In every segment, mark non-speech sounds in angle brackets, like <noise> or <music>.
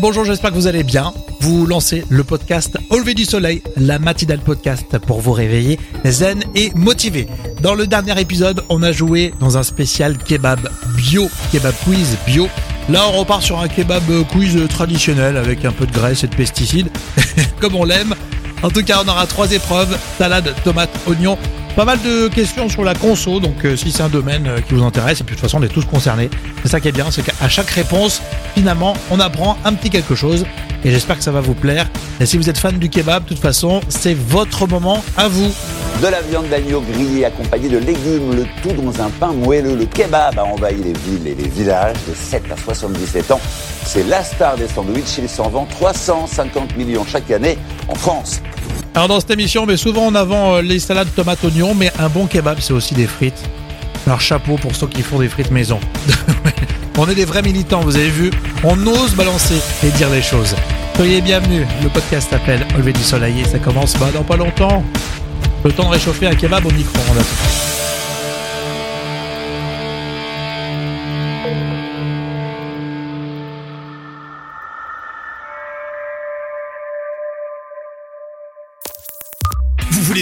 Bonjour, j'espère que vous allez bien. Vous lancez le podcast Au lever du soleil, la matinale podcast pour vous réveiller zen et motivé. Dans le dernier épisode, on a joué dans un spécial kebab bio, kebab quiz bio. Là, on repart sur un kebab quiz traditionnel avec un peu de graisse et de pesticides, <laughs> comme on l'aime. En tout cas, on aura trois épreuves, salade, tomate, oignon. Pas mal de questions sur la conso, donc euh, si c'est un domaine euh, qui vous intéresse, et puis de toute façon on est tous concernés, c'est ça qui est bien, c'est qu'à chaque réponse, finalement, on apprend un petit quelque chose, et j'espère que ça va vous plaire. Et si vous êtes fan du kebab, de toute façon, c'est votre moment à vous. De la viande d'agneau grillée accompagnée de légumes, le tout dans un pain moelleux. Le kebab a envahi les villes et les villages de 7 à 77 ans. C'est la star des sandwichs, il s'en vend 350 millions chaque année en France. Alors dans cette émission, on met souvent en avant euh, les salades tomates oignons, mais un bon kebab, c'est aussi des frites. Alors chapeau pour ceux qui font des frites maison. <laughs> on est des vrais militants, vous avez vu. On ose balancer et dire les choses. Soyez bienvenus. Le podcast s'appelle Au lever du soleil et ça commence bah, dans pas longtemps. Le temps de réchauffer un kebab au micro.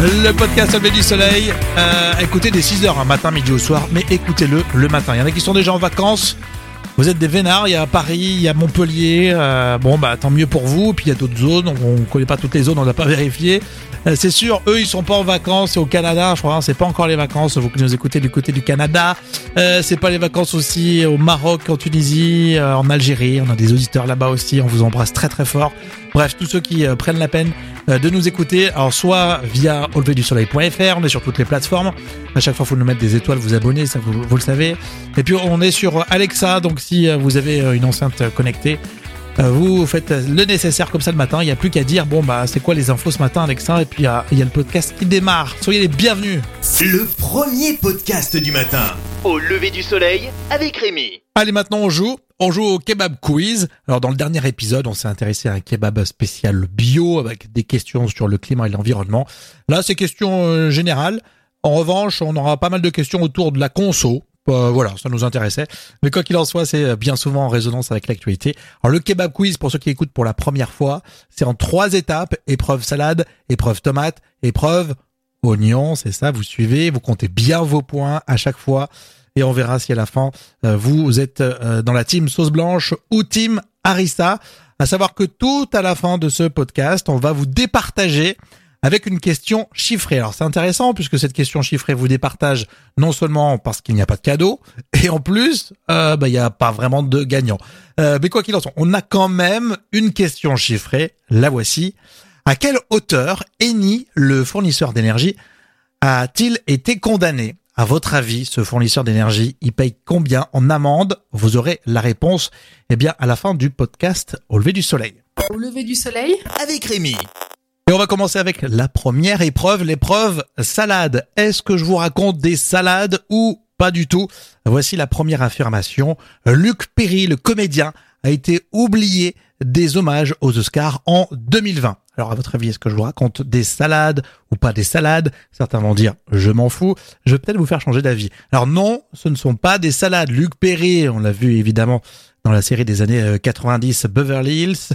Le podcast lever du soleil. Euh, écoutez des 6h, un matin, midi au soir, mais écoutez-le le matin. Il y en a qui sont déjà en vacances. Vous êtes des vénards, il y a Paris, il y a Montpellier, euh, bon bah tant mieux pour vous, puis il y a d'autres zones, on ne connaît pas toutes les zones, on n'a pas <laughs> vérifié. Euh, c'est sûr, eux ils sont pas en vacances, c'est au Canada, je crois, hein, c'est pas encore les vacances, vous qui nous écoutez du côté du Canada, euh, c'est pas les vacances aussi au Maroc, en Tunisie, en Algérie, on a des auditeurs là-bas aussi, on vous embrasse très très fort. Bref, tous ceux qui prennent la peine de nous écouter, alors soit via auleverdusoleil.fr, on est sur toutes les plateformes, à chaque fois il faut nous mettre des étoiles, vous abonner, ça vous, vous le savez. Et puis on est sur Alexa, donc si euh, vous avez euh, une enceinte connectée, euh, vous faites le nécessaire comme ça le matin, il n'y a plus qu'à dire bon bah c'est quoi les infos ce matin Alexa? Et puis euh, il y a le podcast qui démarre. Soyez les bienvenus. Le premier podcast du matin. Au lever du soleil avec Rémi. Allez maintenant on joue. On joue au kebab quiz. Alors dans le dernier épisode, on s'est intéressé à un kebab spécial bio avec des questions sur le climat et l'environnement. Là, c'est questions euh, générales. En revanche, on aura pas mal de questions autour de la conso. Euh, voilà, ça nous intéressait. Mais quoi qu'il en soit, c'est bien souvent en résonance avec l'actualité. Alors le kebab quiz, pour ceux qui écoutent pour la première fois, c'est en trois étapes. Épreuve salade, épreuve tomate, épreuve oignon. C'est ça, vous suivez, vous comptez bien vos points à chaque fois. Et on verra si à la fin, euh, vous êtes euh, dans la team sauce blanche ou team harissa. À savoir que tout à la fin de ce podcast, on va vous départager avec une question chiffrée. Alors c'est intéressant puisque cette question chiffrée vous départage non seulement parce qu'il n'y a pas de cadeau, <laughs> et en plus, euh, bah, il n'y a pas vraiment de gagnant. Euh, mais quoi qu'il en soit, on a quand même une question chiffrée. La voici. À quelle hauteur Eni, le fournisseur d'énergie, a-t-il été condamné? À votre avis, ce fournisseur d'énergie, il paye combien en amende? Vous aurez la réponse eh bien, à la fin du podcast Au lever du soleil. Au lever du soleil? Avec Rémi. Et on va commencer avec la première épreuve, l'épreuve salade. Est-ce que je vous raconte des salades ou pas du tout? Voici la première affirmation. Luc Perry, le comédien, a été oublié des hommages aux Oscars en 2020. Alors à votre avis, est-ce que je vous raconte des salades ou pas des salades? Certains vont dire je m'en fous. Je vais peut-être vous faire changer d'avis. Alors non, ce ne sont pas des salades. Luc Perry, on l'a vu évidemment dans la série des années euh, 90 Beverly Hills.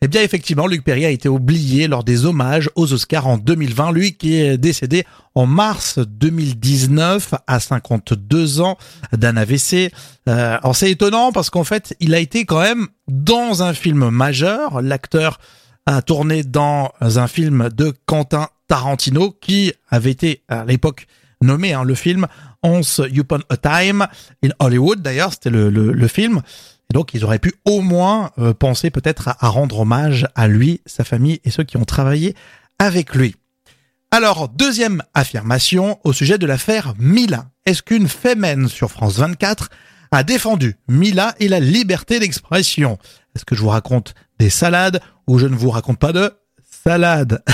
Eh bien, effectivement, Luc Perry a été oublié lors des hommages aux Oscars en 2020. Lui qui est décédé en mars 2019 à 52 ans d'un AVC. Euh, alors c'est étonnant parce qu'en fait, il a été quand même dans un film majeur. L'acteur a tourné dans un film de Quentin Tarantino qui avait été à l'époque nommé hein, le film Once Upon a Time in Hollywood. D'ailleurs, c'était le, le, le film. Et donc, ils auraient pu au moins euh, penser peut-être à, à rendre hommage à lui, sa famille et ceux qui ont travaillé avec lui. Alors, deuxième affirmation au sujet de l'affaire Mila. Est-ce qu'une fémène sur France 24 a défendu Mila et la liberté d'expression? Est-ce que je vous raconte des salades ou je ne vous raconte pas de salade.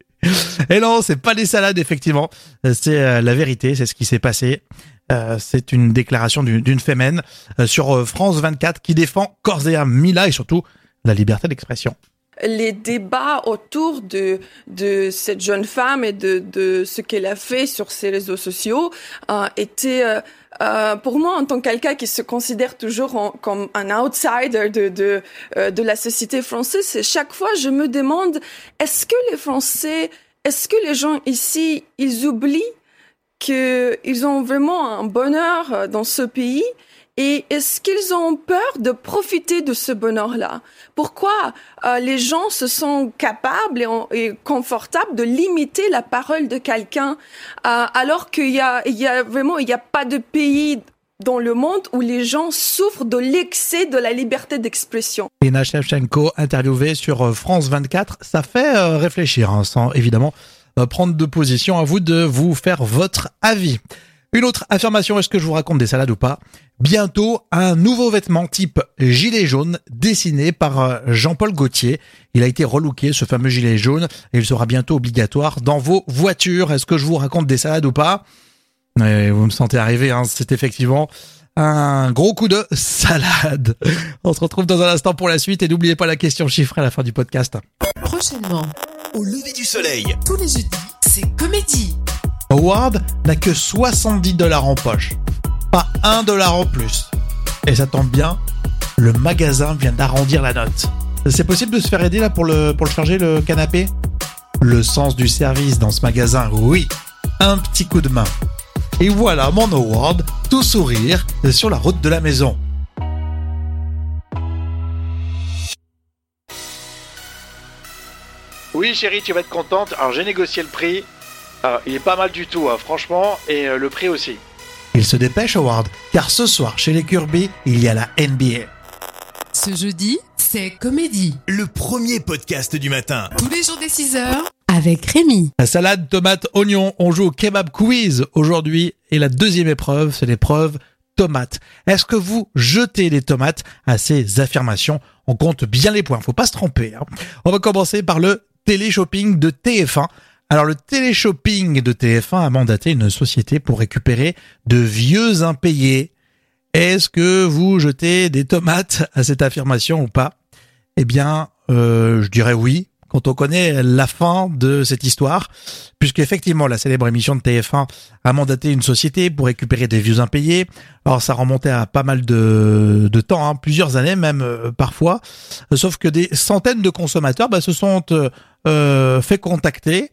<laughs> Et non, c'est pas des salades, effectivement. C'est euh, la vérité, c'est ce qui s'est passé. Euh, c'est une déclaration d'une fémène euh, sur France 24 qui défend corps et Mila et surtout la liberté d'expression les débats autour de, de cette jeune femme et de, de ce qu'elle a fait sur ses réseaux sociaux euh, étaient, euh, euh, pour moi, en tant que quelqu'un qui se considère toujours comme un outsider de, de, euh, de la société française, chaque fois je me demande, est-ce que les Français, est-ce que les gens ici, ils oublient qu'ils ont vraiment un bonheur euh, dans ce pays et est-ce qu'ils ont peur de profiter de ce bonheur-là? Pourquoi euh, les gens se sont capables et, confortables de limiter la parole de quelqu'un euh, alors qu'il y a, vraiment il n'y a pas de pays dans le monde où les gens souffrent de l'excès de la liberté d'expression? Ina Shevchenko, interviewée sur euh, France 24, ça fait réfléchir, hein, sans évidemment prendre de position. À vous de vous faire votre avis. Une autre affirmation, est-ce que je vous raconte des salades ou pas? Bientôt, un nouveau vêtement type gilet jaune dessiné par euh, Jean-Paul Gaultier. Il a été relooké, ce fameux gilet jaune, et il sera bientôt obligatoire dans vos voitures. Est-ce que je vous raconte des salades ou pas? Vous me sentez arriver, hein, c'est effectivement un gros coup de salade. <laughs> On se retrouve dans un instant pour la suite et n'oubliez pas la question chiffrée à la fin du podcast. Prochainement, au lever du soleil, tous les jeudis, c'est comédie. Howard n'a que 70 dollars en poche. Pas un dollar en plus. Et ça tombe bien, le magasin vient d'arrondir la note. C'est possible de se faire aider là pour le, pour le charger le canapé? Le sens du service dans ce magasin, oui. Un petit coup de main. Et voilà mon Howard, tout sourire, sur la route de la maison. Oui chérie, tu vas être contente. Alors j'ai négocié le prix. Ah, il est pas mal du tout, hein, franchement, et euh, le prix aussi. Il se dépêche, Howard, car ce soir, chez les Kirby, il y a la NBA. Ce jeudi, c'est Comédie. Le premier podcast du matin. Tous les jours des 6 heures, avec Rémi. La salade, tomate, oignon, on joue au kebab quiz aujourd'hui, et la deuxième épreuve, c'est l'épreuve tomate. Est-ce que vous jetez les tomates à ces affirmations? On compte bien les points, faut pas se tromper. Hein. On va commencer par le télé-shopping de TF1 alors le téléshopping de TF1 a mandaté une société pour récupérer de vieux impayés. Est-ce que vous jetez des tomates à cette affirmation ou pas? Eh bien, euh, je dirais oui, quand on connaît la fin de cette histoire, puisqu'effectivement la célèbre émission de TF1 a mandaté une société pour récupérer des vieux impayés. Alors ça remontait à pas mal de, temps, hein, plusieurs années même euh, parfois, sauf que des centaines de consommateurs bah, se sont euh, fait contacter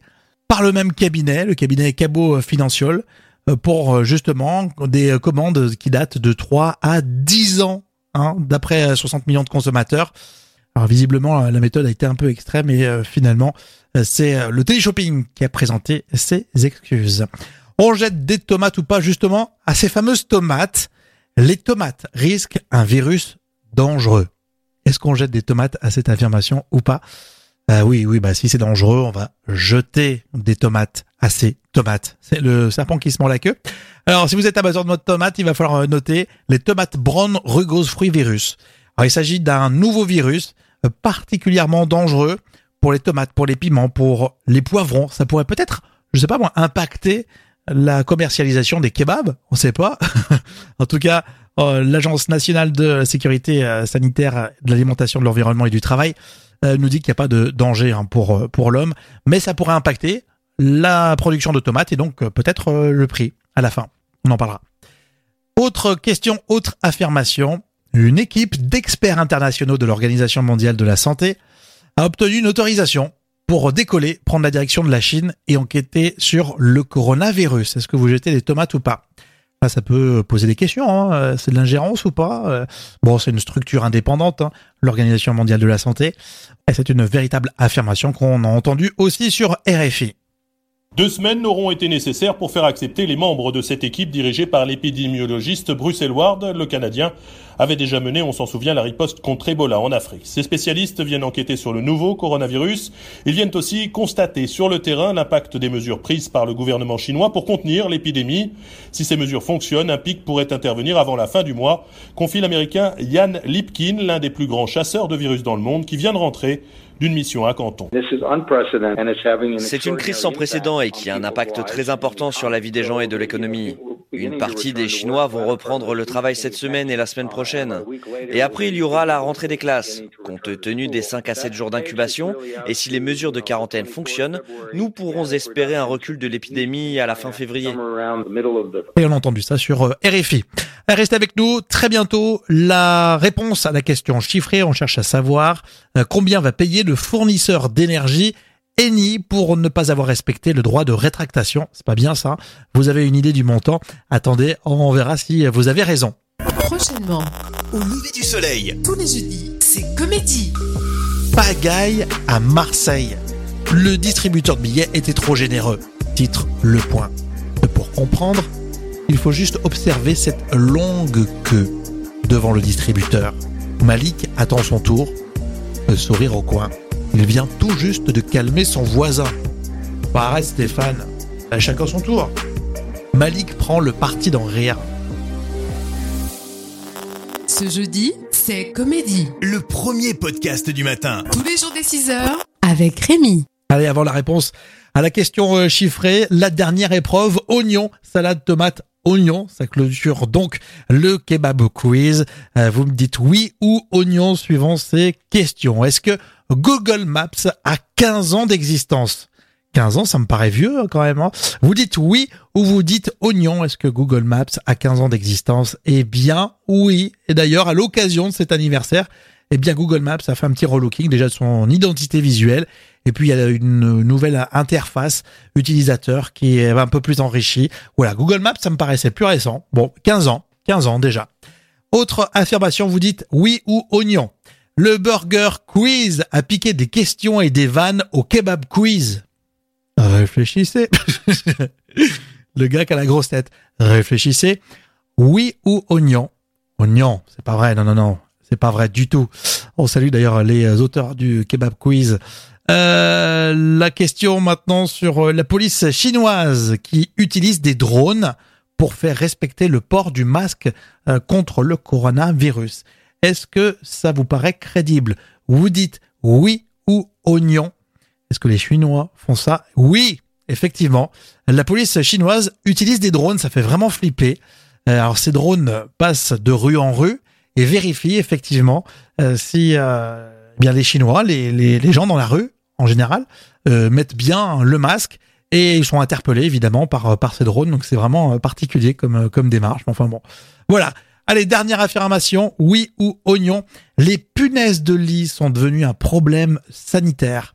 par le même cabinet, le cabinet Cabot Financial, euh, pour euh, justement des commandes qui datent de 3 à 10 ans, hein, d'après 60 millions de consommateurs. Alors visiblement, la méthode a été un peu extrême et euh, finalement, c'est le téléshopping qui a présenté ses excuses. On jette des tomates ou pas justement à ces fameuses tomates. Les tomates risquent un virus dangereux. Est-ce qu'on jette des tomates à cette affirmation ou pas? Ah oui, oui, bah si c'est dangereux, on va jeter des tomates à ces tomates. C'est le serpent qui se mord la queue. Alors, si vous êtes amateur de notre tomate, il va falloir euh, noter les tomates brown rugose fruit virus. Alors, il s'agit d'un nouveau virus euh, particulièrement dangereux pour les tomates, pour les piments, pour les poivrons. Ça pourrait peut-être, je sais pas moi, impacter la commercialisation des kebabs. On sait pas. <laughs> en tout cas, euh, l'Agence nationale de sécurité sanitaire, de l'alimentation, de l'environnement et du travail nous dit qu'il n'y a pas de danger hein, pour, euh, pour l'homme, mais ça pourrait impacter la production de tomates et donc euh, peut-être le prix à la fin. On en parlera. Autre question, autre affirmation. Une équipe d'experts internationaux de l'Organisation mondiale de la santé a obtenu une autorisation pour décoller, prendre la direction de la Chine et enquêter sur le coronavirus. Est-ce que vous jetez des tomates ou pas? Ça peut poser des questions. Hein. Euh, c'est de l'ingérence ou pas euh, Bon, c'est une structure indépendante, hein, l'Organisation mondiale de la santé. Et c'est une véritable affirmation qu'on a entendue aussi sur RFI. Deux semaines auront été nécessaires pour faire accepter les membres de cette équipe dirigée par l'épidémiologiste Bruce Ward, le Canadien, avait déjà mené, on s'en souvient, la riposte contre Ebola en Afrique. Ces spécialistes viennent enquêter sur le nouveau coronavirus. Ils viennent aussi constater sur le terrain l'impact des mesures prises par le gouvernement chinois pour contenir l'épidémie. Si ces mesures fonctionnent, un pic pourrait intervenir avant la fin du mois, confie l'américain Ian Lipkin, l'un des plus grands chasseurs de virus dans le monde, qui vient de rentrer d'une mission à Canton. C'est une crise sans précédent et qui a un impact très important sur la vie des gens et de l'économie. Une partie des Chinois vont reprendre le travail cette semaine et la semaine prochaine. Et après, il y aura la rentrée des classes. Compte tenu des 5 à 7 jours d'incubation, et si les mesures de quarantaine fonctionnent, nous pourrons espérer un recul de l'épidémie à la fin février. Et on a entendu ça sur euh, RFI. Restez avec nous. Très bientôt, la réponse à la question chiffrée. On cherche à savoir euh, combien va payer le fournisseur d'énergie Eni pour ne pas avoir respecté le droit de rétractation. C'est pas bien ça. Vous avez une idée du montant. Attendez, on verra si vous avez raison. Prochainement, Au lever du soleil, tous les jeudis, c'est comédie. Pagaille à Marseille. Le distributeur de billets était trop généreux. Titre Le Point. Pour comprendre, il faut juste observer cette longue queue devant le distributeur. Malik attend son tour, le sourire au coin. Il vient tout juste de calmer son voisin. Bah, arrête Stéphane, à chacun son tour. Malik prend le parti d'en rire. Ce jeudi, c'est comédie. le premier podcast du matin. Tous les jours dès 6h avec Rémi. Allez, avant la réponse à la question euh, chiffrée, la dernière épreuve, oignon, salade, tomate, oignon. Ça clôture donc le kebab quiz. Euh, vous me dites oui ou oignon suivant ces questions. Est-ce que Google Maps a 15 ans d'existence 15 ans, ça me paraît vieux hein, quand même. hein. Vous dites oui ou vous dites oignon. Est-ce que Google Maps a 15 ans d'existence? Eh bien, oui. Et d'ailleurs, à l'occasion de cet anniversaire, eh bien, Google Maps a fait un petit relooking déjà de son identité visuelle. Et puis, il y a une nouvelle interface utilisateur qui est un peu plus enrichie. Voilà, Google Maps, ça me paraissait plus récent. Bon, 15 ans. 15 ans déjà. Autre affirmation, vous dites oui ou oignon. Le Burger Quiz a piqué des questions et des vannes au Kebab Quiz. Réfléchissez. <laughs> Le gars qui a la grosse tête. Réfléchissez. Oui ou oignon? Oignon, c'est pas vrai. Non, non, non. C'est pas vrai du tout. On salue d'ailleurs les auteurs du Kebab Quiz. Euh, la question maintenant sur la police chinoise qui utilise des drones pour faire respecter le port du masque euh, contre le coronavirus. Est-ce que ça vous paraît crédible? Vous dites oui ou oignon Est-ce que les Chinois font ça? Oui, effectivement. La police chinoise utilise des drones, ça fait vraiment flipper. Euh, Alors ces drones passent de rue en rue et vérifient effectivement euh, si euh, bien les Chinois, les, gens dans la rue en général, euh, mettent bien le masque et ils sont interpellés évidemment par par ces drones. Donc c'est vraiment particulier comme comme démarche. Enfin bon, voilà. Allez, dernière affirmation, oui ou oignon. Les punaises de lit sont devenues un problème sanitaire.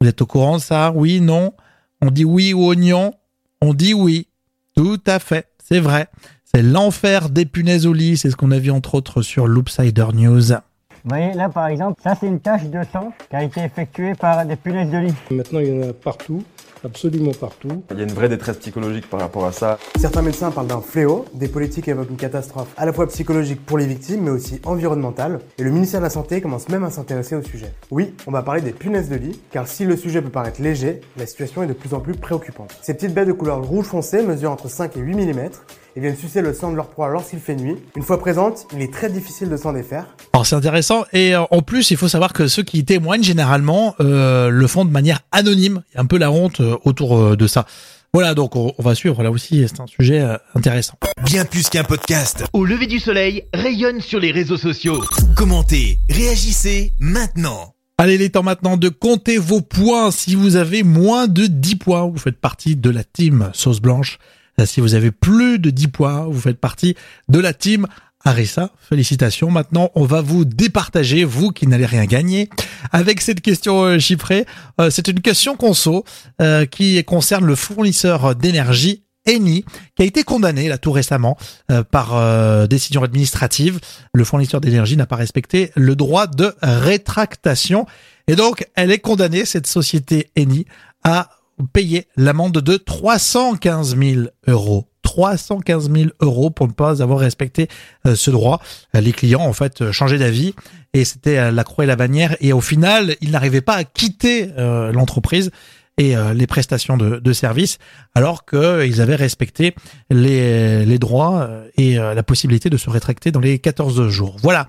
Vous êtes au courant de ça? Oui, non? On dit oui ou oignon? On dit oui. Tout à fait, c'est vrai. C'est l'enfer des punaises au lit, c'est ce qu'on a vu entre autres sur Loopsider News. Vous voyez, là par exemple, ça c'est une tache de sang qui a été effectuée par des punaises de lit. Maintenant, il y en a partout, absolument partout. Il y a une vraie détresse psychologique par rapport à ça. Certains médecins parlent d'un fléau, des politiques évoquent une catastrophe à la fois psychologique pour les victimes mais aussi environnementale, et le ministère de la Santé commence même à s'intéresser au sujet. Oui, on va parler des punaises de lit, car si le sujet peut paraître léger, la situation est de plus en plus préoccupante. Ces petites bêtes de couleur rouge foncé mesurent entre 5 et 8 mm et viennent sucer le sang de leur proie lorsqu'il fait nuit. Une fois présentes, il est très difficile de s'en défaire. Alors c'est intéressant et euh, en plus il faut savoir que ceux qui témoignent généralement euh, le font de manière anonyme. Il y a un peu la honte euh, autour de ça. Voilà donc on, on va suivre là aussi c'est un sujet intéressant. Bien plus qu'un podcast. Au lever du soleil, rayonne sur les réseaux sociaux. Commentez, réagissez maintenant. Allez, il est temps maintenant de compter vos points. Si vous avez moins de 10 points, vous faites partie de la team sauce blanche. Euh, Si vous avez plus de 10 points, vous faites partie de la team Arissa. Félicitations. Maintenant, on va vous départager, vous qui n'allez rien gagner, avec cette question euh, chiffrée. Euh, C'est une question conso euh, qui concerne le fournisseur d'énergie Eni, qui a été condamné là tout récemment euh, par euh, décision administrative. Le fournisseur d'énergie n'a pas respecté le droit de rétractation et donc elle est condamnée cette société Eni à payer l'amende de 315 000 euros. 315 000 euros pour ne pas avoir respecté euh, ce droit. Euh, les clients en fait changé d'avis et c'était la croix et la bannière et au final ils n'arrivaient pas à quitter l'entreprise et les prestations de, de services alors qu'ils avaient respecté les droits et la possibilité de se rétracter dans les 14 jours. Voilà.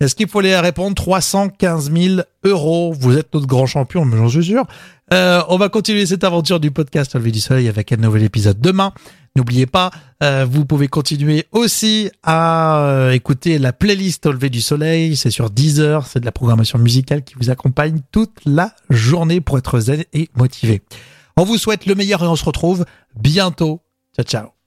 Est-ce qu'il faut les répondre? 315 000 euros Vous êtes notre grand champion, j'en suis sûr. Euh, on va continuer cette aventure du podcast Levé du Soleil avec un nouvel épisode demain. N'oubliez pas, euh, vous pouvez continuer aussi à euh, écouter la playlist Au lever du soleil. C'est sur Deezer, c'est de la programmation musicale qui vous accompagne toute la journée pour être zen et motivé. On vous souhaite le meilleur et on se retrouve bientôt. Ciao ciao